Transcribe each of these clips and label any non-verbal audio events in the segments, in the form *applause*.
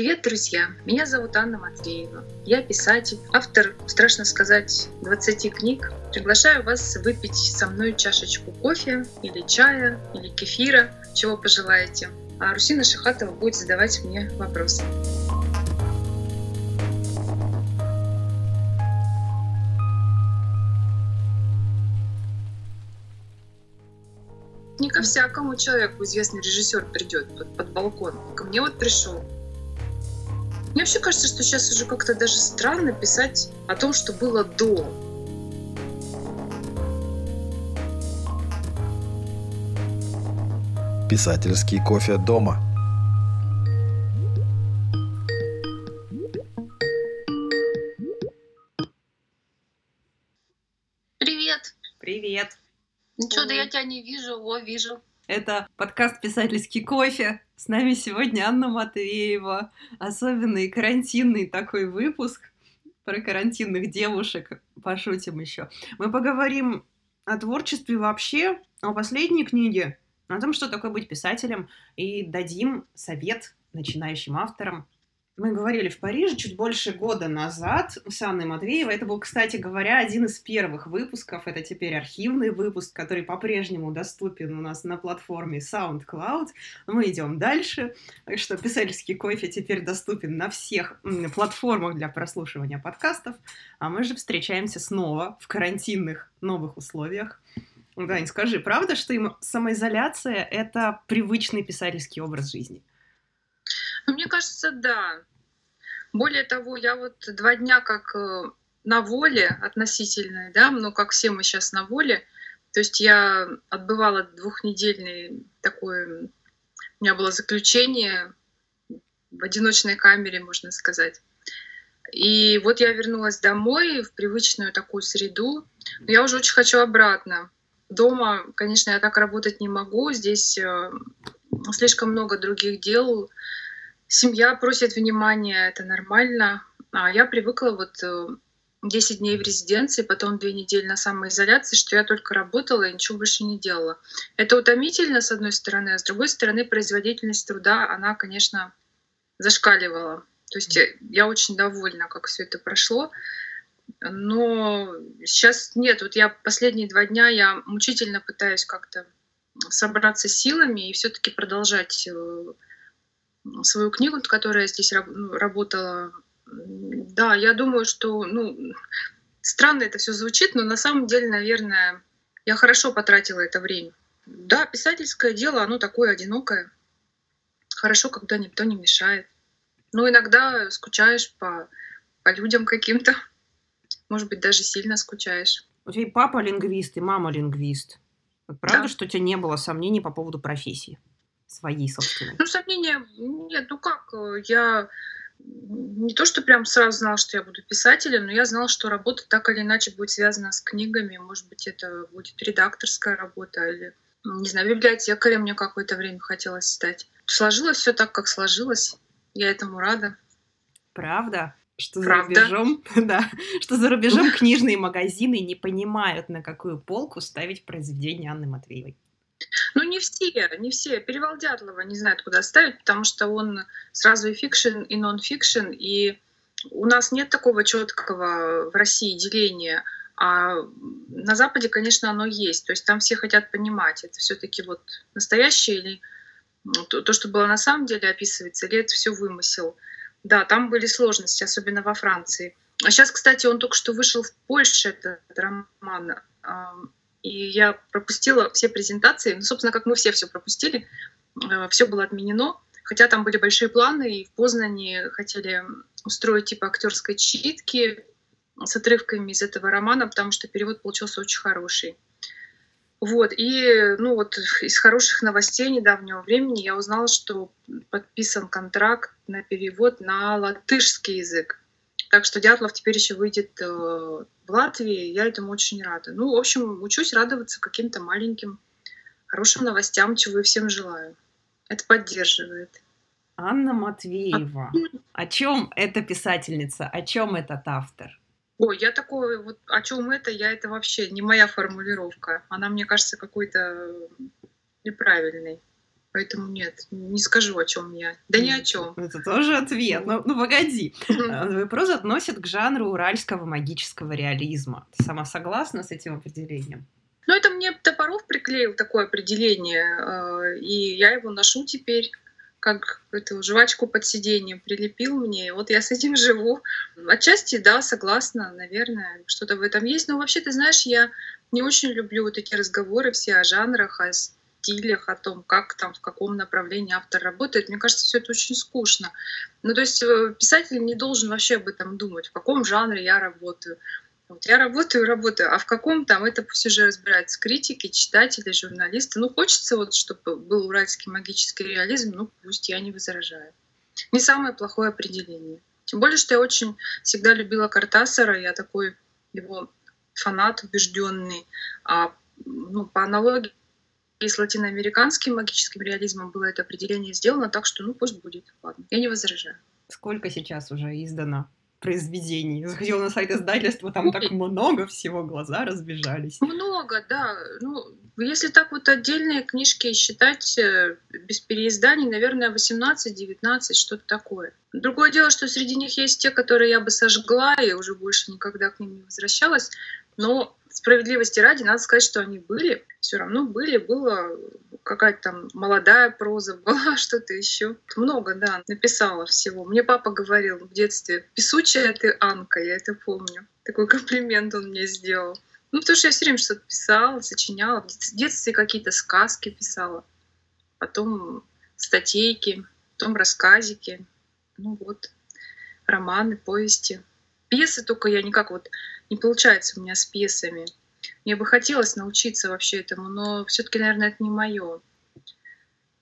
Привет, друзья! Меня зовут Анна Матвеева. Я писатель, автор, страшно сказать, 20 книг. Приглашаю вас выпить со мной чашечку кофе или чая, или кефира, чего пожелаете. А Русина Шахатова будет задавать мне вопросы. Не ко всякому человеку известный режиссер придет под, под балкон. Ко мне вот пришел. Мне вообще кажется, что сейчас уже как-то даже странно писать о том, что было до. Писательский кофе дома. Привет. Привет. Ничего, да я тебя не вижу. О, вижу. Это подкаст «Писательский кофе». С нами сегодня Анна Матвеева. Особенный карантинный такой выпуск про карантинных девушек. Пошутим еще. Мы поговорим о творчестве вообще, о последней книге, о том, что такое быть писателем, и дадим совет начинающим авторам мы говорили в Париже чуть больше года назад с Анной Матвеевой. Это был, кстати говоря, один из первых выпусков. Это теперь архивный выпуск, который по-прежнему доступен у нас на платформе SoundCloud. Мы идем дальше. Так что писательский кофе теперь доступен на всех платформах для прослушивания подкастов. А мы же встречаемся снова в карантинных новых условиях. Дань, скажи, правда, что самоизоляция — это привычный писательский образ жизни? Мне кажется, да. Более того, я вот два дня как э, на воле относительной, да, ну как все мы сейчас на воле. То есть я отбывала двухнедельный такой, у меня было заключение в одиночной камере, можно сказать. И вот я вернулась домой в привычную такую среду. Но я уже очень хочу обратно. Дома, конечно, я так работать не могу. Здесь э, слишком много других дел, Семья просит внимания, это нормально. А я привыкла вот 10 э, дней в резиденции, потом две недели на самоизоляции, что я только работала и ничего больше не делала. Это утомительно, с одной стороны, а с другой стороны, производительность труда, она, конечно, зашкаливала. То есть я, я очень довольна, как все это прошло. Но сейчас нет, вот я последние два дня я мучительно пытаюсь как-то собраться силами и все-таки продолжать э, свою книгу, которая здесь ну, работала. Да, я думаю, что, ну, странно это все звучит, но на самом деле, наверное, я хорошо потратила это время. Да, писательское дело, оно такое одинокое. Хорошо, когда никто не мешает. Но иногда скучаешь по, по людям каким-то. Может быть, даже сильно скучаешь. У тебя и папа лингвист, и мама лингвист. Правда, да. что у тебя не было сомнений по поводу профессии? Своей собственной? Ну, сомнения нет. Ну как, э, я не то, что прям сразу знала, что я буду писателем, но я знала, что работа так или иначе будет связана с книгами. Может быть, это будет редакторская работа или, не знаю, библиотекарем мне какое-то время хотелось стать. Сложилось все так, как сложилось. Я этому рада. Правда? Что Правда? за рубежом, *laughs* да, что за рубежом *laughs* книжные магазины не понимают, на какую полку ставить произведение Анны Матвеевой. Ну, не все, не все. Перевал Дятлова не знают, куда ставить, потому что он сразу и фикшн, и нон-фикшн, и у нас нет такого четкого в России деления, а на Западе, конечно, оно есть. То есть там все хотят понимать, это все-таки вот настоящее или то, то, что было на самом деле описывается, или это все вымысел. Да, там были сложности, особенно во Франции. А сейчас, кстати, он только что вышел в Польше, этот роман и я пропустила все презентации. Ну, собственно, как мы все все пропустили, э, все было отменено. Хотя там были большие планы, и в Познане хотели устроить типа актерской читки с отрывками из этого романа, потому что перевод получился очень хороший. Вот, и, ну вот, из хороших новостей недавнего времени я узнала, что подписан контракт на перевод на латышский язык. Так что Дятлов теперь еще выйдет э, в Латвии. Я этому очень рада. Ну, в общем, учусь радоваться каким-то маленьким хорошим новостям, чего и всем желаю. Это поддерживает. Анна Матвеева. А... О чем эта писательница? О чем этот автор? Ой, я такой, вот о чем это, я это вообще не моя формулировка. Она, мне кажется, какой-то неправильной. Поэтому нет, не скажу, о чем я. Да ни о чем. Это тоже ответ. Ну, ну погоди. Вопрос относит к жанру уральского магического реализма. Ты сама согласна с этим определением? Ну, это мне Топоров приклеил такое определение, э, и я его ношу теперь как эту жвачку под сиденьем прилепил мне, и вот я с этим живу. Отчасти, да, согласна, наверное, что-то в этом есть. Но вообще, ты знаешь, я не очень люблю вот эти разговоры все о жанрах, о стилях, о том, как там, в каком направлении автор работает. Мне кажется, все это очень скучно. Ну, то есть э, писатель не должен вообще об этом думать, в каком жанре я работаю. Вот я работаю, работаю, а в каком там, это пусть уже разбираются критики, читатели, журналисты. Ну, хочется вот, чтобы был уральский магический реализм, ну, пусть я не возражаю. Не самое плохое определение. Тем более, что я очень всегда любила Картасара, я такой его фанат убежденный. А ну, по аналогии с латиноамериканским магическим реализмом было это определение сделано, так что ну пусть будет. Ладно, я не возражаю. Сколько сейчас уже издано произведений. Заходила на сайт издательства, там так много всего, глаза разбежались. Много, да. Ну, если так вот отдельные книжки считать э, без переизданий, наверное, 18-19, что-то такое. Другое дело, что среди них есть те, которые я бы сожгла и уже больше никогда к ним не возвращалась. Но справедливости ради, надо сказать, что они были, все равно были, было какая-то там молодая проза, *laughs* была что-то еще. Много, да, написала всего. Мне папа говорил в детстве, песучая ты, Анка, я это помню. Такой комплимент он мне сделал. Ну, потому что я все время что-то писала, сочиняла. В детстве какие-то сказки писала. Потом статейки, потом рассказики. Ну вот, романы, повести. Пьесы только я никак вот не получается у меня с пьесами. Мне бы хотелось научиться вообще этому, но все-таки, наверное, это не мое.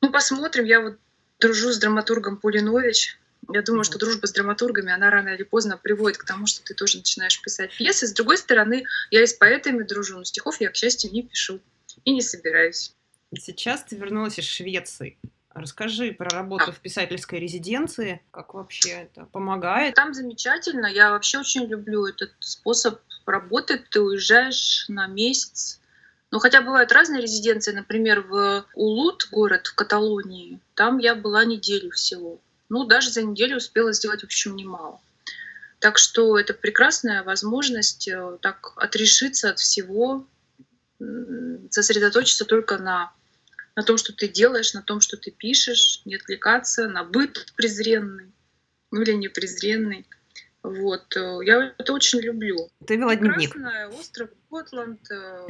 Ну, посмотрим. Я вот дружу с драматургом Пулинович. Я думаю, что дружба с драматургами, она рано или поздно приводит к тому, что ты тоже начинаешь писать пьесы. С другой стороны, я и с поэтами дружу, но стихов я, к счастью, не пишу и не собираюсь. Сейчас ты вернулась из Швеции. Расскажи про работу в писательской резиденции, как вообще это помогает. Там замечательно. Я вообще очень люблю этот способ работы. Ты уезжаешь на месяц. Ну, хотя бывают разные резиденции. Например, в Улут, город в Каталонии, там я была неделю всего. Ну, даже за неделю успела сделать, в общем, немало. Так что это прекрасная возможность э, так отрешиться от всего, сосредоточиться только на на том, что ты делаешь, на том, что ты пишешь, не отвлекаться на быт презренный, ну или не презренный. Вот. Э, я это очень люблю. Ты вела дневник. остров Готланд, э,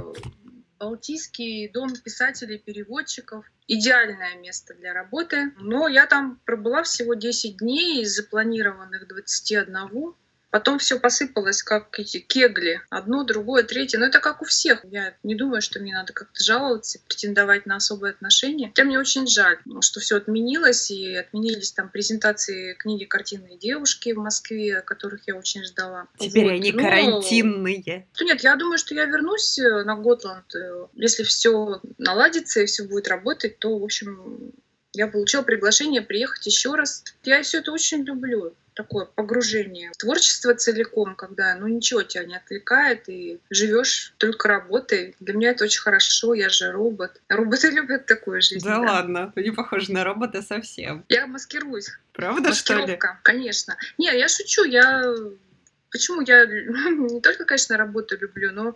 Балтийский дом писателей, переводчиков. Идеальное место для работы. Но я там пробыла всего 10 дней из запланированных 21. Потом все посыпалось, как эти кегли. Одно, другое, третье. Но это как у всех. Я не думаю, что мне надо как-то жаловаться, претендовать на особые отношения. Хотя мне очень жаль, что все отменилось, и отменились там презентации книги «Картинные девушки» в Москве, которых я очень ждала. Теперь вот. они Но... карантинные. Нет, я думаю, что я вернусь э, на Готланд. Э, если все наладится и все будет работать, то, в общем, я получила приглашение приехать еще раз. Я все это очень люблю такое погружение в творчество целиком, когда ну ничего тебя не отвлекает и живешь только работой. Для меня это очень хорошо, я же робот. *laughs* Роботы любят такую жизнь. Да, да. ладно, ты не похожа на робота совсем. Я маскируюсь. Правда, что ли? конечно. Не, я шучу, я Почему я *laughs* не только, конечно, работу люблю, но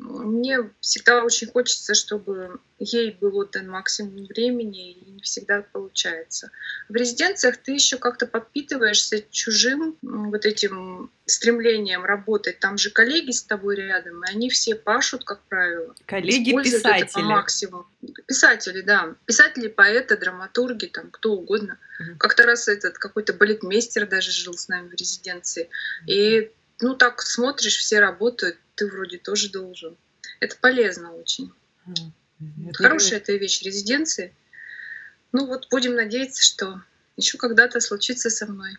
мне всегда очень хочется, чтобы ей был отдан максимум времени, и не всегда получается. В резиденциях ты еще как-то подпитываешься чужим вот этим стремлением работать. Там же коллеги с тобой рядом, и они все пашут, как правило. Коллеги-писатели. по максимуму. Писатели, да. Писатели, поэты, драматурги, там кто угодно. Mm-hmm. Как-то раз этот какой-то балетмейстер даже жил с нами в резиденции. Mm-hmm. И ну так смотришь, все работают, ты вроде тоже должен. Это полезно очень. Это Хорошая эта вещь резиденции. Ну вот будем надеяться, что еще когда-то случится со мной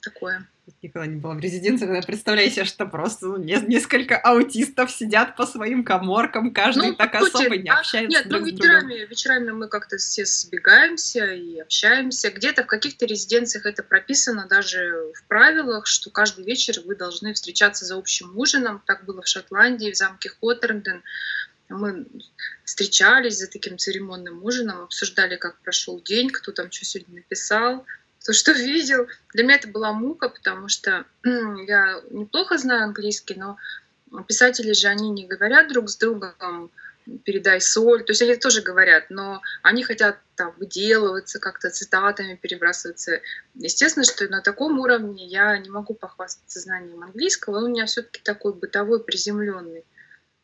такое. Никогда не была в резиденции, когда представляю себе, что просто ну, несколько аутистов сидят по своим коморкам, каждый ну, так сути, особо не а, общается Нет, друг ну вечерами, вечерами мы как-то все сбегаемся и общаемся. Где-то в каких-то резиденциях это прописано даже в правилах, что каждый вечер вы должны встречаться за общим ужином. Так было в Шотландии, в замке Хоттернден. Мы встречались за таким церемонным ужином, обсуждали, как прошел день, кто там что сегодня написал, кто что видел. Для меня это была мука, потому что я неплохо знаю английский, но писатели же они не говорят друг с другом передай соль. То есть они тоже говорят, но они хотят там выделываться, как-то цитатами перебрасываться. Естественно, что на таком уровне я не могу похвастаться знанием английского, он у меня все-таки такой бытовой, приземленный.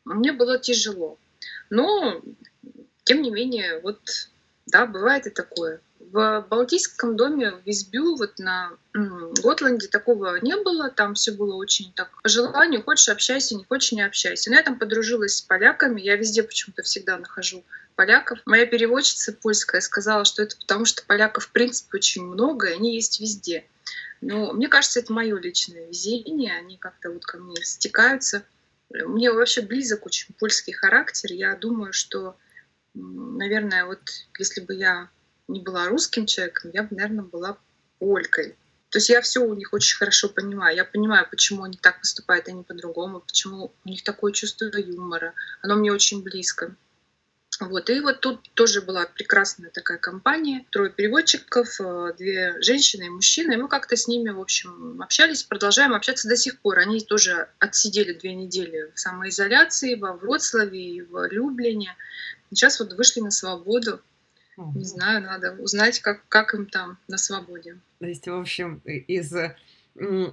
Мне было тяжело. Но, тем не менее, вот, да, бывает и такое. В Балтийском доме в Визбю, вот на Готланде такого не было, там все было очень так по желанию, хочешь общайся, не хочешь не общайся. Но я там подружилась с поляками, я везде почему-то всегда нахожу поляков. Моя переводчица польская сказала, что это потому, что поляков в принципе очень много, и они есть везде. Но мне кажется, это мое личное везение, они как-то вот ко мне стекаются. Мне вообще близок очень польский характер. Я думаю, что, наверное, вот если бы я не была русским человеком, я бы, наверное, была полькой. То есть я все у них очень хорошо понимаю. Я понимаю, почему они так поступают, а не по-другому, почему у них такое чувство юмора. Оно мне очень близко. Вот. И вот тут тоже была прекрасная такая компания. Трое переводчиков, э, две женщины и мужчина. И мы как-то с ними, в общем, общались, продолжаем общаться до сих пор. Они тоже отсидели две недели в самоизоляции во Вроцлаве и в Люблине. Сейчас вот вышли на свободу. Не знаю, надо узнать, как, как им там на свободе. То есть, в общем, из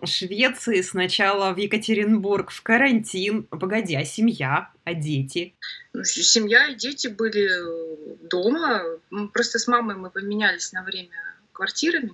Швеции сначала в Екатеринбург в карантин. Погоди, а семья, а дети? Ну, семья и дети были э, дома. Просто с мамой мы поменялись на время квартирами.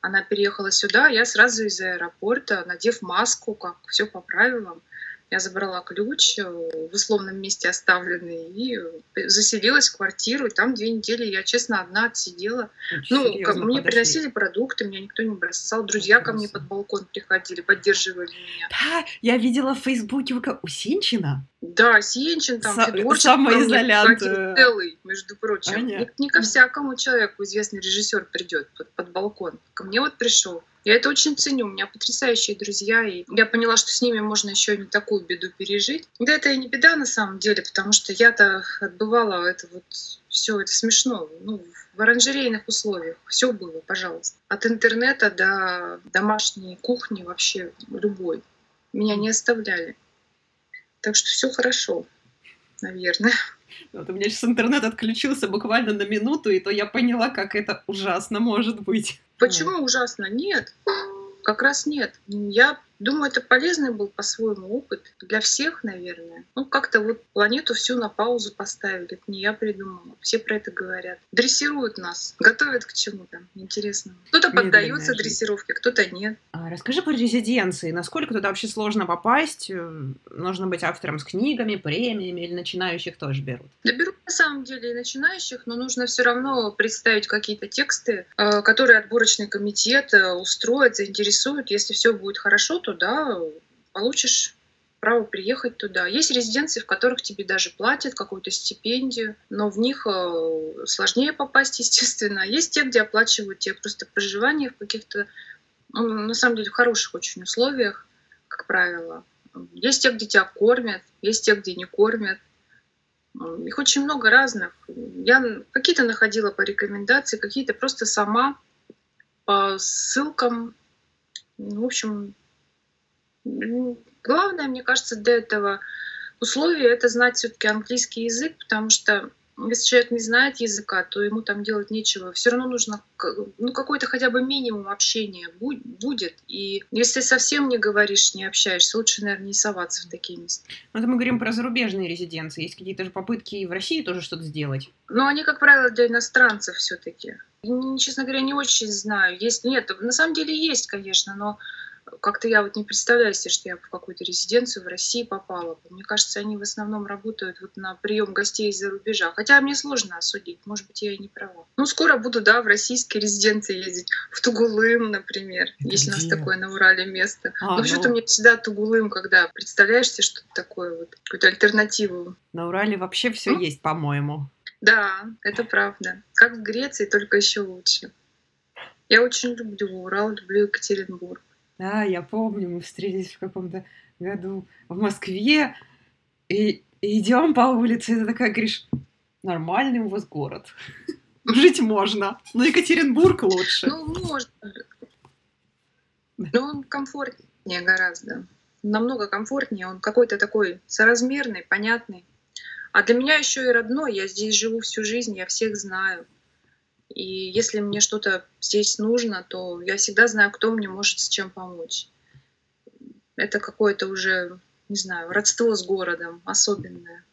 Она переехала сюда, я сразу из аэропорта, надев маску, как все по правилам, я забрала ключ э, в условном месте оставленный и э, заселилась в квартиру. И там две недели я, честно, одна отсидела. Очень ну, как, мне подошли. приносили продукты, меня никто не бросал. Друзья Прекрасно. ко мне под балкон приходили, поддерживали меня. Да, я видела в Фейсбуке у Синчина. Да, Сенчин там, С- Федорчик, самоизолянт. целый, между прочим. Не, не ко всякому человеку известный режиссер придет под, под балкон. Ко мне вот пришел. Я это очень ценю. У меня потрясающие друзья, и я поняла, что с ними можно еще не такую беду пережить. Да это и не беда на самом деле, потому что я-то отбывала это вот все это смешно. Ну, в оранжерейных условиях все было, пожалуйста. От интернета до домашней кухни вообще любой. Меня не оставляли. Так что все хорошо, наверное. *laughs* Вот у меня сейчас интернет отключился буквально на минуту, и то я поняла, как это ужасно может быть. Почему ужасно? Нет. Как раз нет. Я думаю, это полезный был по-своему опыт для всех, наверное. Ну, как-то вот планету всю на паузу поставили. Это не я придумала. Все про это говорят. Дрессируют нас, готовят к чему-то интересному. Кто-то поддается дрессировке, кто-то нет. А, расскажи про резиденции. Насколько туда вообще сложно попасть? Э, нужно быть автором с книгами, премиями или начинающих тоже берут? Да берут на самом деле и начинающих, но нужно все равно представить какие-то тексты, э, которые отборочный комитет э, устроит, заинтересует. Если все будет хорошо, то да, получишь право приехать туда. Есть резиденции, в которых тебе даже платят какую-то стипендию, но в них э, сложнее попасть, *laughs* естественно. Есть те, где оплачивают тебе просто проживание в каких-то, ну, на самом деле, в хороших очень условиях, как правило. Есть те, где тебя кормят, есть те, где не кормят. Их очень много разных. Я какие-то находила по рекомендации, какие-то просто сама по ссылкам. В общем, Главное, мне кажется, для этого условия это знать все-таки английский язык, потому что если человек не знает языка, то ему там делать нечего. Все равно нужно ну, какой-то хотя бы минимум общения будет. И если совсем не говоришь, не общаешься, лучше, наверное, не соваться в такие места. Ну, это мы говорим про зарубежные резиденции. Есть какие-то же попытки и в России тоже что-то сделать? Ну, они, как правило, для иностранцев все-таки. Честно говоря, не очень знаю. Есть, нет, на самом деле есть, конечно, но как-то я вот не представляю себе, что я в какую-то резиденцию в России попала. Мне кажется, они в основном работают вот на прием гостей из-за рубежа. Хотя мне сложно осудить, может быть, я и не права. Ну, скоро буду, да, в российские резиденции ездить. В Тугулым, например. Это где? у нас такое на Урале место. А, ну, почему-то ну... мне всегда Тугулым, когда представляешь себе что-то такое, вот, какую-то альтернативу. На Урале вообще все ну? есть, по-моему. Да, это правда. Как в Греции, только еще лучше. Я очень люблю Урал, люблю Екатеринбург. Да, я помню, мы встретились в каком-то году в Москве, и идем по улице, и ты такая говоришь, нормальный у вас город. *laughs* Жить можно. Но Екатеринбург лучше. Ну, можно. Но он комфортнее гораздо. Намного комфортнее. Он какой-то такой соразмерный, понятный. А для меня еще и родной. Я здесь живу всю жизнь, я всех знаю. И если мне что-то здесь нужно, то я всегда знаю, кто мне может с чем помочь. Это какое-то уже, не знаю, родство с городом особенное.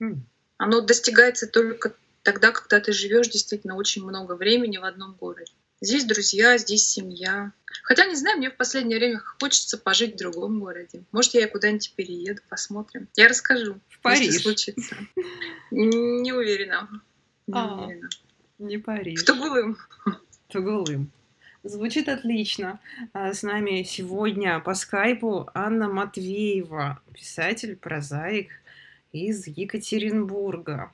Хм. Оно достигается только тогда, когда ты живешь действительно очень много времени в одном городе. Здесь друзья, здесь семья. Хотя, не знаю, мне в последнее время хочется пожить в другом городе. Может, я куда-нибудь перееду, посмотрим. Я расскажу, В Париж. если случится. Не уверена. Не А. уверена. Не Париж. Тугулым. Тугулым. Звучит отлично. А С нами сегодня по скайпу Анна Матвеева, писатель, прозаик из Екатеринбурга.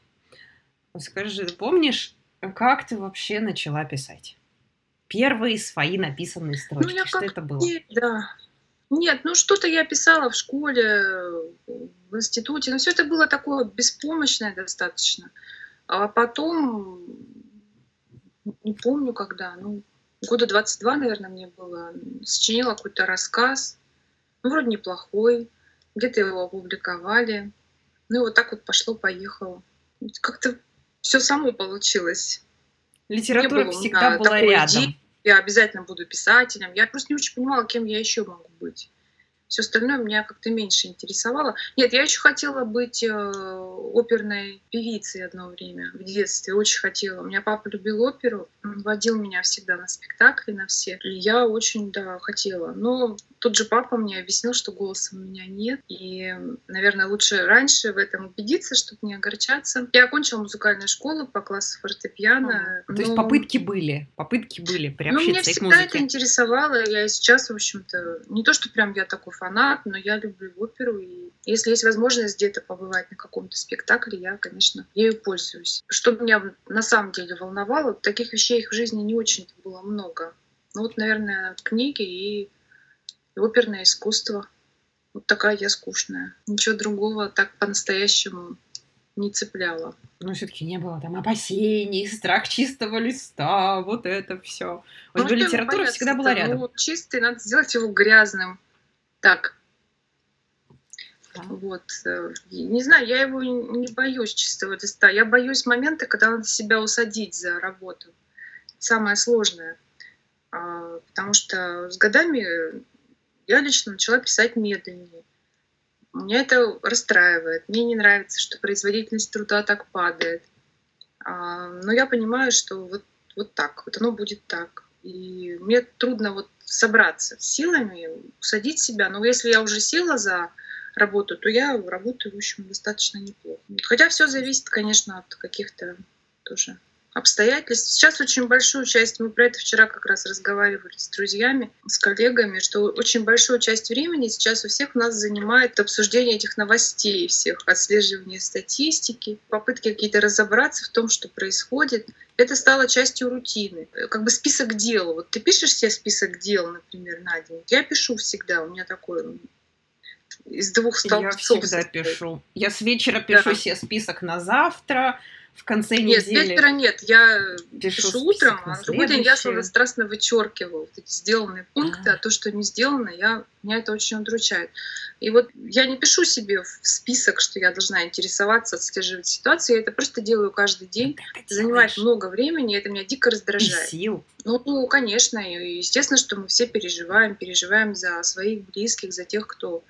Скажи, помнишь, как ты вообще начала писать? Первые свои написанные строчки. Ну, я Что как это было? Нет, да. Нет, ну что-то я писала в школе, в институте, но все это было такое беспомощное достаточно. А потом, не помню когда, ну, года 22, наверное, мне было, сочинила какой-то рассказ, ну, вроде неплохой, где-то его опубликовали. Ну и вот так вот пошло-поехало. Как-то все само получилось. Литература было всегда была рядом. идеи. Я обязательно буду писателем. Я просто не очень понимала, кем я еще могу быть. Все остальное меня как-то меньше интересовало. Нет, я еще хотела быть э, оперной певицей одно время в детстве. Очень хотела. У меня папа любил оперу. Он водил меня всегда на спектакли, на все. И я очень, да, хотела. Но тот же папа мне объяснил, что голоса у меня нет. И, наверное, лучше раньше в этом убедиться, чтобы не огорчаться. Я окончила музыкальную школу по классу фортепиано. То есть но- попытки были, попытки были ну, меня приобщиться и к всегда это музыке. интересовало. Я сейчас, в общем-то, не то, что прям я такой фанат, но я люблю оперу. И если есть возможность где-то побывать на каком-то спектакле, я, конечно, ею пользуюсь. Что меня на самом деле волновало, таких вещей в жизни не очень-то было много. Ну вот, наверное, книги и и оперное искусство. Вот такая я скучная. Ничего другого так по-настоящему не цепляло. Но все-таки не было там опасений, страх чистого листа, вот это все. У Ну, литература бояться-то? всегда была рядом. Ну, чистый, надо сделать его грязным. Так, Да. вот. э, Не знаю, я его не боюсь чистого листа. Я боюсь момента, когда надо себя усадить за работу. Самое сложное. А, Потому что с годами я лично начала писать медленнее. Меня это расстраивает. Мне не нравится, что производительность труда так падает. А, Но я понимаю, что вот, вот так, вот оно будет так. И мне трудно вот собраться силами, усадить себя. Но если я уже села за работу, то я работаю, в общем, достаточно неплохо. Хотя все зависит, конечно, от каких-то тоже обстоятельств. Сейчас очень большую часть, мы про это вчера как раз разговаривали с друзьями, с коллегами, что очень большую часть времени сейчас у всех нас занимает обсуждение этих новостей всех, отслеживание статистики, попытки какие-то разобраться в том, что происходит. Это стало частью рутины. Как бы список дел. Вот ты пишешь себе список дел, например, на день. Я пишу всегда, у меня такой из двух Я столбцов. всегда состоит. пишу. Я с вечера пишу Да. себе список на завтра, в конце Нет, недели вечера нет. Я пишу пишу утром, а на другой день я страстно вычеркиваю вот эти сделанные пункты, А. а то, что не сделано, я, меня это очень удручает. И вот я не пишу себе в список, что я должна интересоваться, отслеживать ситуацию, я это просто делаю каждый день. Ты Это занимает делаешь. много времени, и это меня дико и раздражает. сил. Ну, ну, конечно, и естественно, что мы все переживаем, переживаем за своих близких, за тех, кто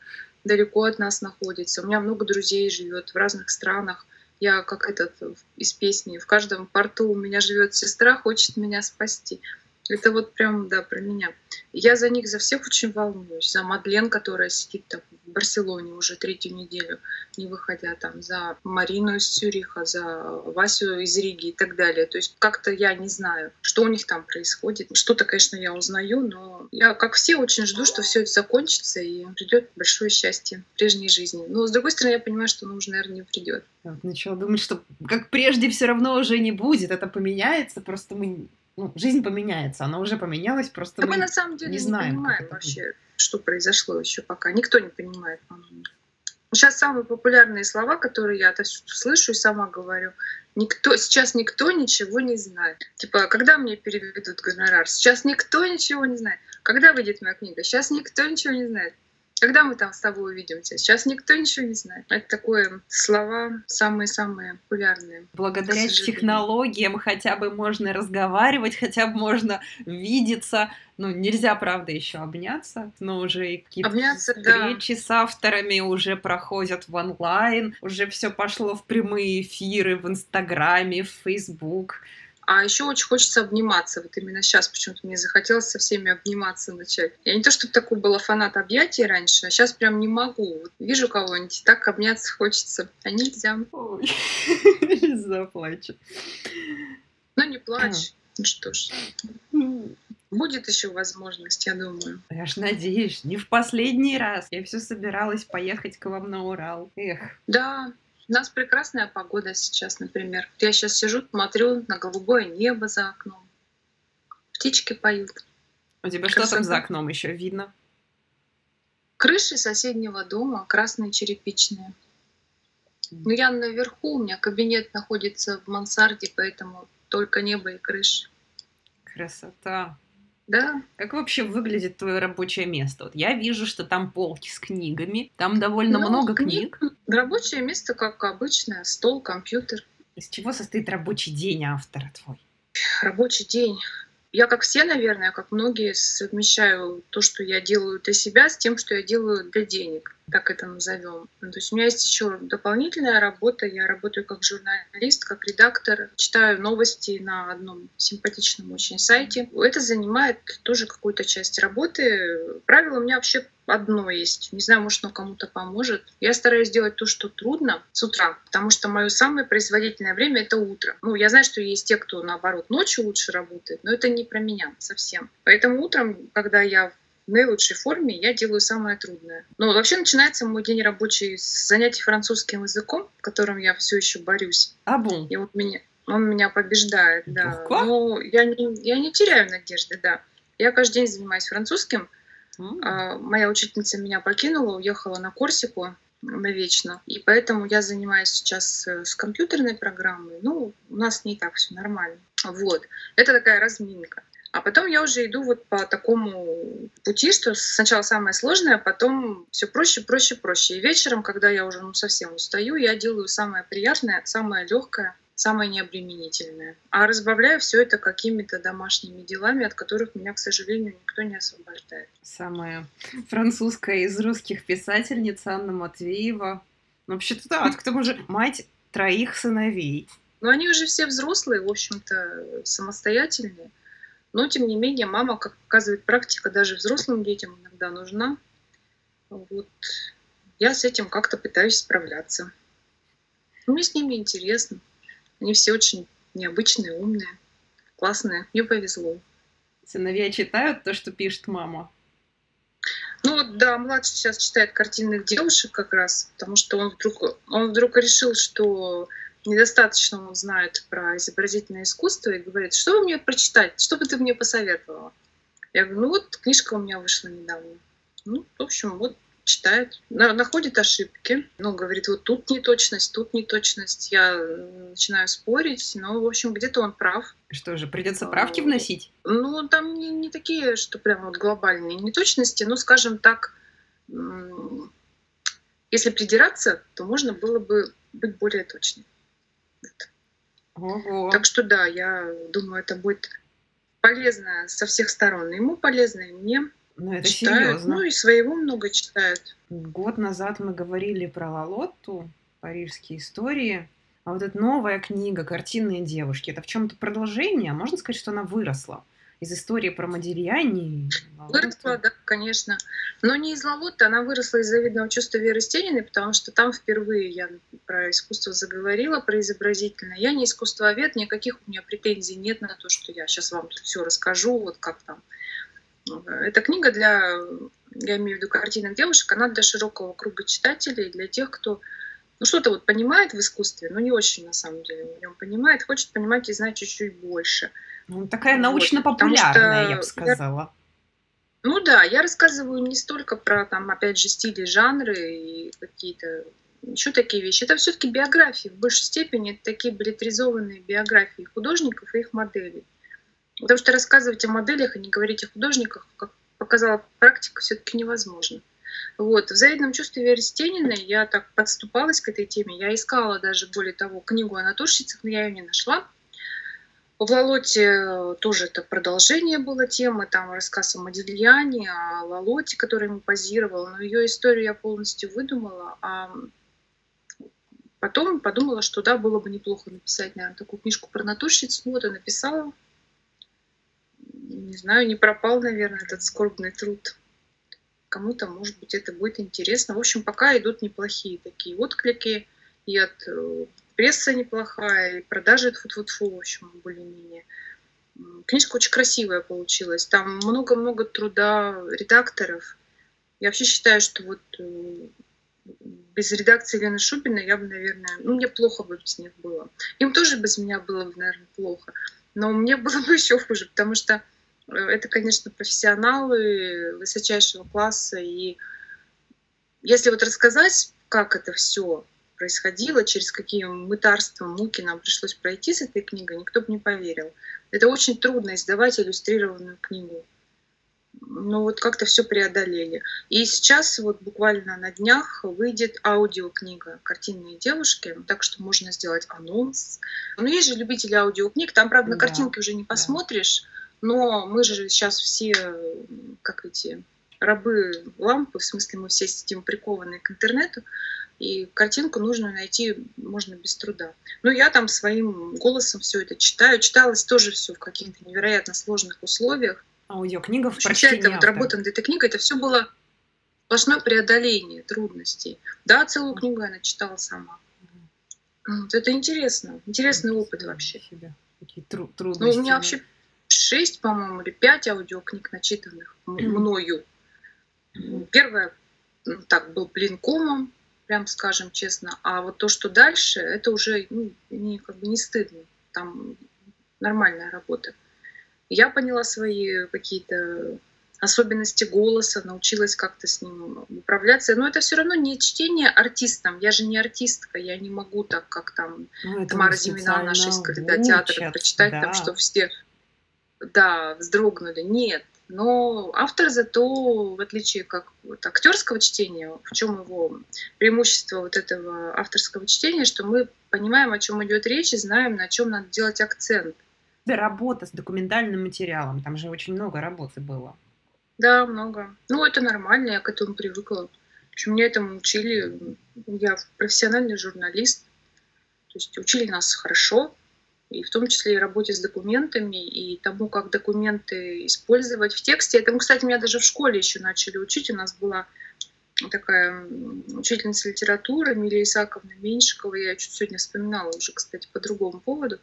далеко от нас находится. У меня много друзей живет в разных странах. Я как этот э, из песни, в каждом порту у меня живет сестра, хочет меня спасти. Это вот прям, да, про меня. Я за них, за всех очень волнуюсь. За Мадлен, которая сидит там в Барселоне уже третью неделю, не выходя там, за Марину из Цюриха, за Васю из Риги и так далее. То есть как-то я не знаю, что у них там происходит. Что-то, конечно, я узнаю, но я, как все, очень жду, что все это закончится и придет большое счастье прежней жизни. Но, с другой стороны, я понимаю, что оно уже, наверное, не придет. Я вот начала думать, что как прежде все равно уже не будет, это поменяется, просто мы... Ну, жизнь поменяется, она уже поменялась, просто Да мы мы... на самом деле не не, знаем, как понимаем вообще, что произошло еще пока. Никто не понимает, по-моему. Сейчас самые популярные слова, которые я слышу и сама говорю. Никто, сейчас никто ничего не знает. Типа, когда мне переведут гонорар? Сейчас никто ничего не знает. Когда выйдет моя книга? Сейчас никто ничего не знает. Когда мы там с тобой увидимся? Сейчас никто ничего не знает. Это такое слова самые-самые популярные. Благодаря технологиям хотя бы можно разговаривать, хотя бы можно видеться. Ну, нельзя, правда, еще обняться, но уже какие-то обняться, встречи да. с авторами уже проходят в онлайн, уже все пошло в прямые эфиры в Инстаграме, в Фейсбук. А еще очень хочется обниматься. Вот именно сейчас почему-то мне захотелось со всеми обниматься начать. Я не то, чтобы такой была фанат объятий раньше, а сейчас прям не могу. Вот вижу кого-нибудь, так обняться хочется, а нельзя. Ой, *laughs* заплачу. Ну не плачь. Ну что ж. Будет еще возможность, я думаю. Я ж надеюсь, не в последний раз. Я все собиралась поехать к вам на Урал. Эх. Да, у нас прекрасная погода сейчас, например. Я сейчас сижу, смотрю на голубое небо за окном. Птички поют. У тебя Красота. что там за окном еще видно? Крыши соседнего дома красные черепичные. Но я наверху, у меня кабинет находится в мансарде, поэтому только небо и крыша. Красота. Да. Как вообще выглядит твое рабочее место? Вот я вижу, что там полки с книгами, там довольно ну, много книг. Рабочее место, как обычное, стол, компьютер. Из чего состоит рабочий день автора твой? Рабочий день. Я, как все, наверное, как многие, совмещаю то, что я делаю для себя, с тем, что я делаю для денег так это назовем. Ну, то есть у меня есть еще дополнительная работа. Я работаю как журналист, как редактор, читаю новости на одном симпатичном очень сайте. Это занимает тоже какую-то часть работы. Правило у меня вообще одно есть. Не знаю, может, оно кому-то поможет. Я стараюсь делать то, что трудно с утра, потому что мое самое производительное время — это утро. Ну, я знаю, что есть те, кто, наоборот, ночью лучше работает, но это не про меня совсем. Поэтому утром, когда я в наилучшей форме я делаю самое трудное. Но вообще начинается мой день рабочий с занятий французским языком, в котором я все еще борюсь. А бум. И вот меня, он меня побеждает, да. Легко? Но я не, я не теряю надежды, да. Я каждый день занимаюсь французским. А, моя учительница меня покинула, уехала на Корсику навечно. И поэтому я занимаюсь сейчас э, с компьютерной программой. Ну, у нас не так все нормально. Вот. Это такая разминка. А потом я уже иду вот по такому пути, что сначала самое сложное, а потом все проще, проще, проще. И вечером, когда я уже ну, совсем устаю, я делаю самое приятное, самое легкое, самое необременительное. А разбавляю все это какими-то домашними делами, от которых меня, к сожалению, никто не освобождает. Самая французская из русских писательниц Анна Матвеева. Ну, вообще-то да, к тому же мать троих сыновей. Но они уже все взрослые, в общем-то, самостоятельные. Но, тем не менее, мама, как показывает практика, даже взрослым детям иногда нужна. Вот. Я с этим как-то пытаюсь справляться. Мне с ними интересно. Они все очень необычные, умные, классные. Мне повезло. Сыновья читают то, что пишет мама? Ну вот, да, младший сейчас читает картинных девушек как раз, потому что он вдруг, он вдруг решил, что недостаточно он знает про изобразительное искусство и говорит, что вы мне прочитать, что бы ты мне посоветовала? Я говорю, ну вот книжка у меня вышла недавно. Ну, в общем, вот читает, находит ошибки, ну, говорит, вот тут неточность, тут неточность. Я начинаю спорить, но, в общем, где-то он прав. Что же, придется правки а, вносить? Ну, там не, не такие, что прям вот глобальные неточности, ну, скажем так, если придираться, то можно было бы быть более точным. Ого. Так что да, я думаю, это будет полезно со всех сторон. ему полезно, и мне. Ну, это читают, серьезно. Ну, и своего много читают. Год назад мы говорили про Лалотту, парижские истории. А вот эта новая книга «Картинные девушки» — это в чем-то продолжение? Можно сказать, что она выросла? из истории про Модильяни. Выросла, да, конечно. Но не из Лалоты, она выросла из завидного чувства Веры Стениной, потому что там впервые я про искусство заговорила, про изобразительное. Я не искусствовед, никаких у меня претензий нет на то, что я сейчас вам все расскажу, вот как там. Эта книга для, я имею в виду картинных девушек, она для широкого круга читателей, для тех, кто ну, что-то вот понимает в искусстве, но не очень на самом деле в нем понимает, хочет понимать и знать чуть-чуть больше. Ну, такая научно-популярная, вот, я бы сказала. Ну да, я рассказываю не столько про, там, опять же, стили, жанры и какие-то еще такие вещи. Это все-таки биографии. В большей степени это такие билетризованные биографии художников и их моделей. Потому что рассказывать о моделях и не говорить о художниках, как показала практика, все-таки невозможно. Вот. В «Завидном чувстве Веры Стениной я так подступалась к этой теме. Я искала даже, более того, книгу о натурщицах, но я ее не нашла. В Лалоте тоже это продолжение было темы, там рассказ о Модильяне, о Лалоте, который ему позировал, но ее историю я полностью выдумала, а потом подумала, что да, было бы неплохо написать, наверное, такую книжку про натурщиц. Ну вот и написала. Не знаю, не пропал, наверное, этот скорбный труд. Кому-то, может быть, это будет интересно. В общем, пока идут неплохие такие отклики. И от э, пресса неплохая, и продажи тфу-тфу-тфу, в общем, более-менее. Книжка очень красивая получилась. Там много-много труда редакторов. Я вообще считаю, что вот э, без редакции Лены Шубиной я бы, наверное, ну, мне плохо бы без них было. Им тоже без меня было бы, наверное, плохо. Но мне было бы *laughs* еще хуже, потому что это, конечно, профессионалы высочайшего класса. И если вот рассказать, как это все происходило, через какие мытарства, муки нам пришлось пройти с этой книгой, никто бы не поверил. Это очень трудно издавать иллюстрированную книгу ну вот как-то все преодолели. И сейчас вот буквально на днях выйдет аудиокнига «Картинные девушки», так что можно сделать анонс. Но есть же любители аудиокниг, там, правда, на да, картинки уже не посмотришь, да. Но мы же сейчас все, как эти, рабы лампы, в смысле мы все сидим прикованные к интернету, и картинку нужно найти можно без труда. Но я там своим голосом все это читаю. Читалось тоже все в каких-то невероятно сложных условиях аудиокнига в Вся эта вот работа над этой книгой, это все было сплошное преодоление трудностей. Да, целую книгу она читала сама. Вот это интересно, интересный опыт вообще. Какие тру- трудности. Ну, у меня вообще шесть, по-моему, или пять аудиокниг начитанных мною. Первая, ну, так, был блинкомом, прям скажем честно. А вот то, что дальше, это уже ну, не, как бы не стыдно. Там нормальная работа. Я поняла свои какие-то особенности голоса, научилась как-то с ним управляться. Но это все равно не чтение артистам. Я же не артистка, я не могу так, как там ну, Тамара Зимина, наша из театра, прочитать да. там, что все да, вздрогнули. Нет. Но автор зато, в отличие как вот, актерского чтения, в чем его преимущество вот этого авторского чтения, что мы понимаем, о чем идет речь, и знаем, на чем надо делать акцент работа с документальным материалом. Там же очень много работы было. Да, много. Ну, это нормально, я к этому привыкла. В общем, меня этому учили. Я профессиональный журналист. То есть учили нас хорошо, и в том числе и работе с документами, и тому, как документы использовать в тексте. Этому, кстати, меня даже в школе еще начали учить. У нас была такая учительница литературы Милия Исаковна Меньшикова. Я чуть сегодня вспоминала уже, кстати, по другому поводу.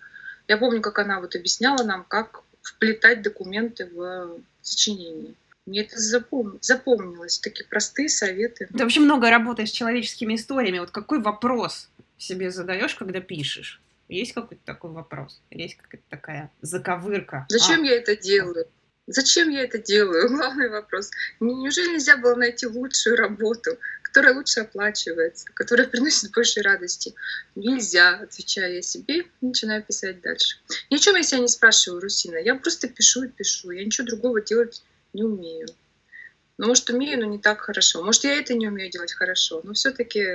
Я помню, как она вот объясняла нам, как вплетать документы в сочинение. Мне это запом... запомнилось, такие простые советы. Ты вообще много работаешь с человеческими историями. Вот какой вопрос себе задаешь, когда пишешь? Есть какой-то такой вопрос? есть какая-то такая заковырка? Зачем а. я это делаю? Зачем я это делаю? *laughs* Главный вопрос. Неужели нельзя было найти лучшую работу? которая лучше оплачивается, которая *laughs* приносит больше радости. Нельзя, отвечаю я себе, начинаю писать дальше. Ничего я себя не спрашиваю, Русина. Я просто пишу и пишу. Я ничего другого делать не умею. Ну, может, умею, но не так хорошо. Может, я это не умею делать хорошо. Но все-таки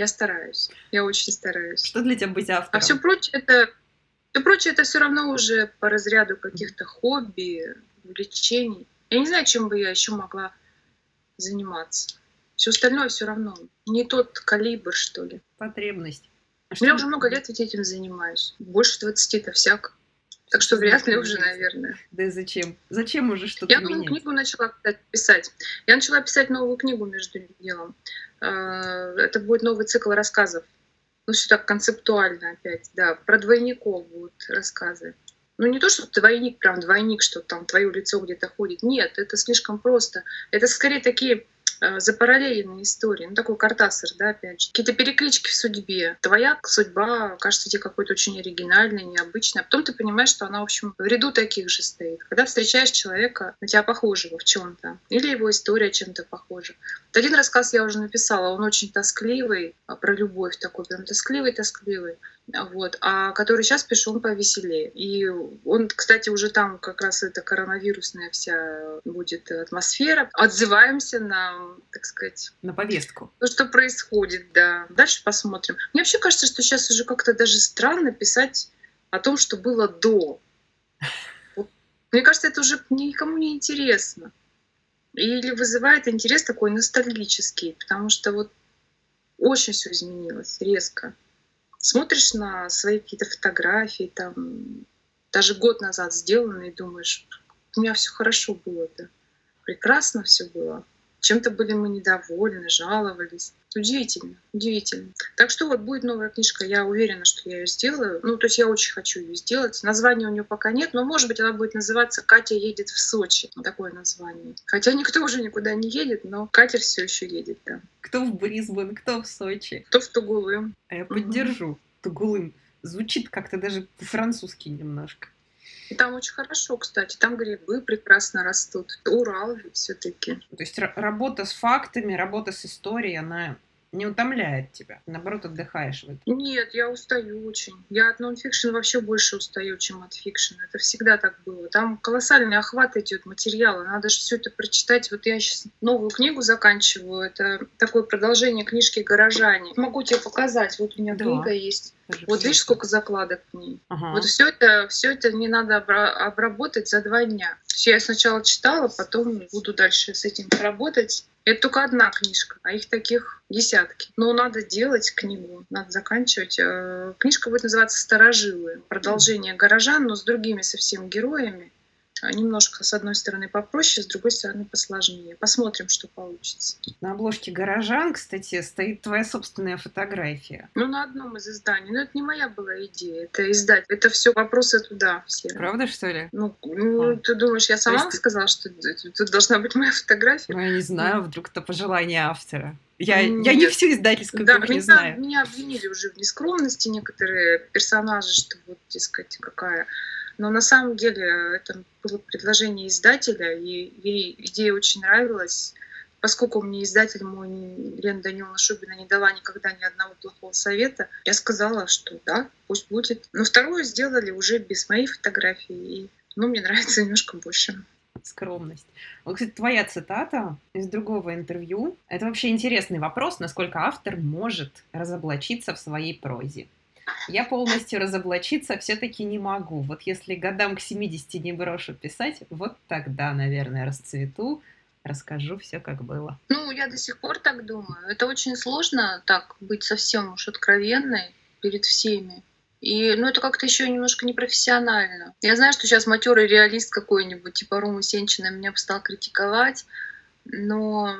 я стараюсь. Я очень стараюсь. Что для тебя быть автором? А все прочее это все прочее это все равно уже по разряду каких-то хобби, увлечений. Я не знаю, чем бы я еще могла заниматься. Все остальное все равно. Не тот калибр, что ли. Потребность. А Я уже много лет ведь этим занимаюсь. Больше 20-то всяк. Так что вряд ли уже, наверное. Да и зачем? Зачем уже что-то Я новую книгу начала кстати, писать. Я начала писать новую книгу между делом. А, это будет новый цикл рассказов. Ну, все так концептуально опять, да. Про двойников будут рассказы. Ну, не то, что двойник, прям двойник, что там твое лицо где-то ходит. Нет, это слишком просто. Это скорее такие э, запараллеленные истории. Ну, такой картасер, да, опять же. Какие-то переклички в судьбе. Твоя судьба кажется тебе какой-то очень оригинальной, необычной. А потом ты понимаешь, что она, в общем, в ряду таких же стоит. Когда встречаешь человека, на тебя похожего в чем то или его история чем-то похожа. Вот один рассказ я уже написала, он очень тоскливый, а, про любовь такой, прям тоскливый-тоскливый вот, а который сейчас пишу, он повеселее. И он, кстати, уже там как раз это коронавирусная вся будет атмосфера. Отзываемся на, так сказать... На повестку. То, что происходит, да. Дальше посмотрим. Мне вообще кажется, что сейчас уже как-то даже странно писать о том, что было до. Мне кажется, это уже никому не интересно. Или вызывает интерес такой ностальгический, потому что вот очень все изменилось резко смотришь на свои какие-то фотографии, там, даже год назад сделанные, думаешь, у меня все хорошо было, да, прекрасно все было. Чем-то были мы недовольны, жаловались. Удивительно, удивительно. Так что вот будет новая книжка, я уверена, что я ее сделаю. Ну, то есть я очень хочу ее сделать. Названия у нее пока нет, но, может быть, она будет называться «Катя едет в Сочи». Такое название. Хотя никто уже никуда не едет, но Катя все еще едет там. Кто в Брисбен, кто в Сочи. Кто в Тугулым. А я поддержу. Угу. Тугулым. Звучит как-то даже по-французски немножко. И там очень хорошо, кстати. Там грибы прекрасно растут. Урал все-таки. То есть работа с фактами, работа с историей, она не утомляет тебя? Наоборот, отдыхаешь в этом? Нет, я устаю очень. Я от нонфикшн вообще больше устаю, чем от фикшн. Это всегда так было. Там колоссальный охват идет материала. Надо же все это прочитать. Вот я сейчас новую книгу заканчиваю. Это такое продолжение книжки «Горожане». Могу тебе показать. Вот у меня да. книга есть. Даже вот видишь, сколько закладок в ней. Ага. Вот все это, все это не надо обработать за два дня. Все я сначала читала, потом буду дальше с этим работать. Это только одна книжка, а их таких десятки. Но надо делать книгу, надо заканчивать. Э, книжка будет называться «Старожилы». Продолжение «Горожан», но с другими совсем героями. А, немножко, с одной стороны, попроще, с другой стороны, посложнее. Посмотрим, что получится. На обложке «Горожан», кстати, стоит твоя собственная фотография. Ну, на одном из изданий. Но это не моя была идея, это издать. Это все вопросы туда все. Правда, что ли? Ну, ну а. ты думаешь, я сама есть... сказала, что тут должна быть моя фотография? Ну, я не знаю, вдруг это пожелание автора. Я, я не всю издательскую да, меня, знаю. Меня обвинили уже в нескромности некоторые персонажи, что вот, дескать, какая но на самом деле это было предложение издателя, и ей идея очень нравилась. Поскольку мне издатель мой, Лена Даниловна Шубина, не дала никогда ни одного плохого совета, я сказала, что да, пусть будет. Но вторую сделали уже без моей фотографии, и ну, мне нравится *laughs* немножко больше скромность. Вот, кстати, твоя цитата из другого интервью. Это вообще интересный вопрос, насколько автор может разоблачиться в своей прозе. Я полностью разоблачиться все-таки не могу. Вот если годам к 70 не брошу писать, вот тогда, наверное, расцвету, расскажу все, как было. Ну, я до сих пор так думаю. Это очень сложно так быть совсем уж откровенной перед всеми. И, ну, это как-то еще немножко непрофессионально. Я знаю, что сейчас матерый реалист какой-нибудь, типа Рома Сенчина, меня бы стал критиковать, но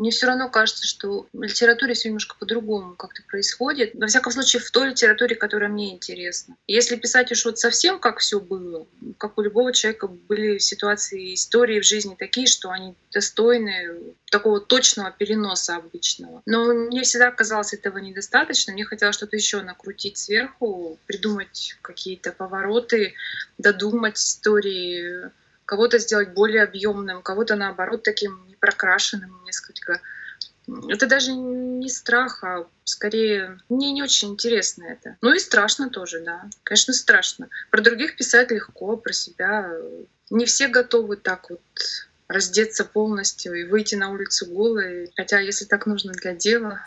мне все равно кажется, что в литературе все немножко по-другому как-то происходит. Во всяком случае, в той литературе, которая мне интересна. Если писать уж вот совсем как все было, как у любого человека были ситуации, истории в жизни такие, что они достойны такого точного переноса обычного. Но мне всегда казалось этого недостаточно. Мне хотелось что-то еще накрутить сверху, придумать какие-то повороты, додумать истории кого-то сделать более объемным, кого-то наоборот таким непрокрашенным несколько. Это даже не страх, а скорее мне не очень интересно это. Ну и страшно тоже, да. Конечно, страшно. Про других писать легко, про себя не все готовы так вот раздеться полностью и выйти на улицу голой. Хотя, если так нужно для дела,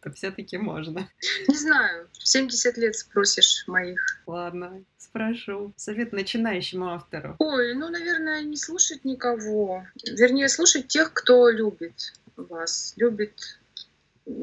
то все-таки можно. Не знаю, 70 лет спросишь моих. Ладно, спрошу. Совет начинающему автору. Ой, ну, наверное, не слушать никого. Вернее, слушать тех, кто любит вас, любит,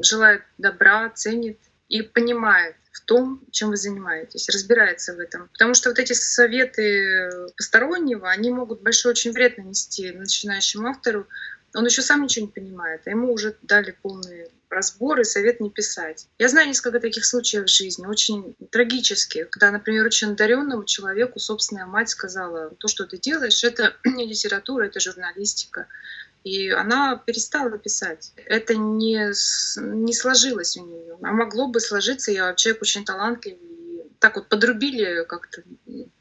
желает добра, ценит и понимает в том, чем вы занимаетесь, разбирается в этом. Потому что вот эти советы постороннего, они могут большой очень вред нанести начинающему автору. Он еще сам ничего не понимает, а ему уже дали полный разбор и совет не писать. Я знаю несколько таких случаев в жизни, очень трагических, когда, например, очень одаренному человеку собственная мать сказала, то, что ты делаешь, это *clears throat* не литература, это журналистика. И она перестала писать. Это не, не сложилось у нее. А могло бы сложиться, я человек очень талантливый, так вот подрубили как-то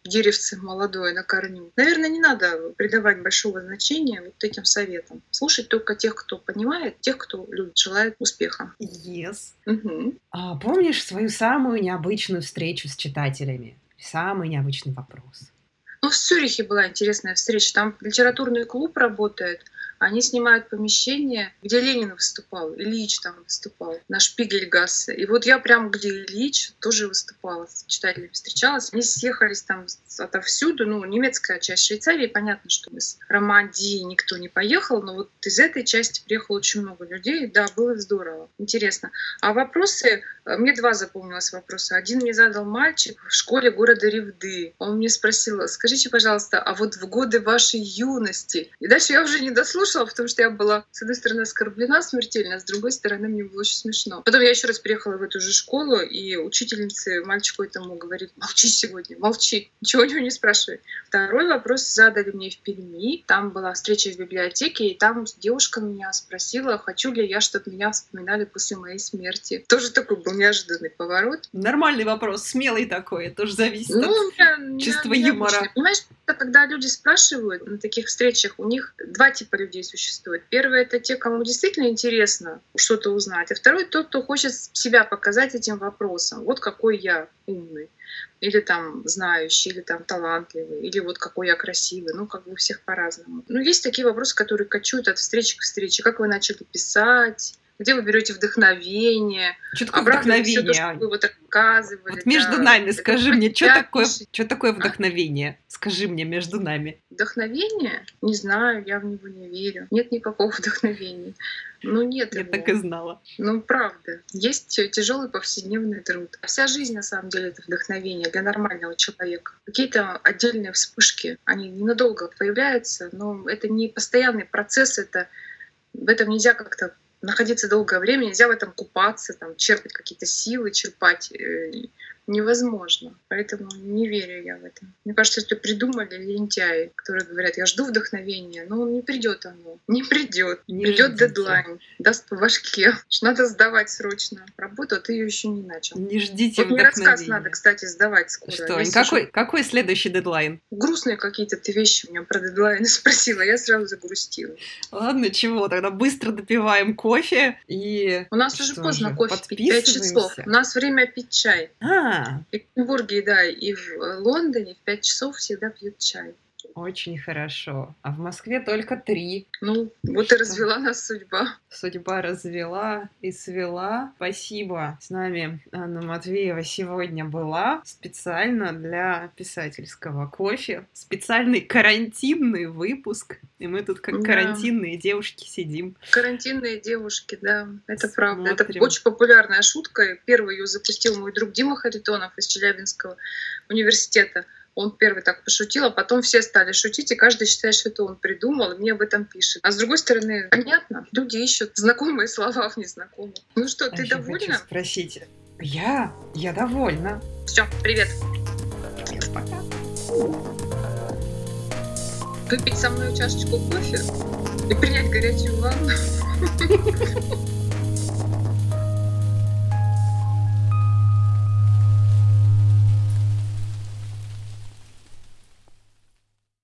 деревце молодое на корню. Наверное, не надо придавать большого значения вот этим советам. Слушать только тех, кто понимает, тех, кто любит, желает успеха. Yes. Угу. А, помнишь свою самую необычную встречу с читателями? Самый необычный вопрос. Ну, в Цюрихе была интересная встреча. Там литературный клуб работает. Они снимают помещение, где Ленин выступал, Ильич там выступал, на Шпигельгассе. И вот я прям, где Ильич, тоже выступала, с читателями встречалась. Они съехались там отовсюду, ну, немецкая часть Швейцарии, понятно, что из Романдии никто не поехал, но вот из этой части приехало очень много людей. Да, было здорово, интересно. А вопросы, э, мне два запомнилось вопроса. Один мне задал мальчик в школе города Ревды. Он мне спросил, скажите, пожалуйста, а вот в годы вашей юности, и дальше я уже не дослушала, слушала, потому что я была, с одной стороны, оскорблена смертельно, а с другой стороны, мне было очень смешно. Потом я еще раз приехала в эту же школу, и учительница мальчику этому говорит, молчи сегодня, молчи, ничего у него не спрашивай. Второй вопрос задали мне в Перми. Там была встреча в библиотеке, и там девушка меня спросила, хочу ли я, чтобы меня вспоминали после моей смерти. Тоже такой был неожиданный поворот. Нормальный вопрос, смелый такой, тоже зависит ну, от меня, чувства меня юмора. Понимаешь, когда люди спрашивают на таких встречах, у них два типа людей существует. Первый — это те, кому действительно интересно что-то узнать, а второй — тот, кто хочет себя показать этим вопросом. Вот какой я умный или там знающий, или там талантливый, или вот какой я красивый, ну, как бы у всех по-разному. Ну, есть такие вопросы, которые кочуют от встречи к встрече. Как вы начали писать? Где вы берете вдохновение. Что такое вдохновение? Все то, что вы вот рассказывали. Вот между да, нами скажи мне, что такое, что такое вдохновение? А? Скажи мне между нами. Вдохновение? Не знаю, я в него не верю. Нет никакого *laughs* вдохновения. Ну нет. Я его. так и знала. Ну правда. Есть тяжелый повседневный труд. Вся жизнь на самом деле это вдохновение для нормального человека. Какие-то отдельные вспышки, они ненадолго появляются, но это не постоянный процесс, это в этом нельзя как-то находиться долгое время, нельзя в этом купаться, там, черпать какие-то силы, черпать э, невозможно. Поэтому не верю я в это. Мне кажется, это придумали лентяи, которые говорят, я жду вдохновения, но не придет оно. Не придет. Придет дедлайн, даст по башке. Надо сдавать срочно работу, а ты ее еще не начал. Не ждите вот мне рассказ надо, кстати, сдавать скоро. Что? Какой, сижу... какой следующий дедлайн? Грустные какие-то ты вещи у меня про дедлайны *laughs* спросила, я сразу загрустила. Ладно, чего, тогда быстро допиваем кофе и... У нас уже поздно же, кофе пить, 5 часов. У нас время пить чай. А, в Петербурге, да, и в э, Лондоне в 5 часов всегда пьют чай. Очень хорошо. А в Москве только три. Ну, вот и развела нас судьба. Судьба развела и свела. Спасибо. С нами Анна Матвеева сегодня была специально для писательского кофе. Специальный карантинный выпуск. И мы тут как да. карантинные девушки сидим. Карантинные девушки, да. Это Смотрим. правда. Это очень популярная шутка. Первый ее запустил мой друг Дима Харитонов из Челябинского университета он первый так пошутил, а потом все стали шутить, и каждый считает, что это он придумал, и мне об этом пишет. А с другой стороны, понятно, люди ищут знакомые слова в незнакомых. Ну что, ты а довольна? Хочу спросить. Я? Я довольна. Все, привет. Пока. Выпить со мной чашечку кофе и принять горячую ванну. *laughs*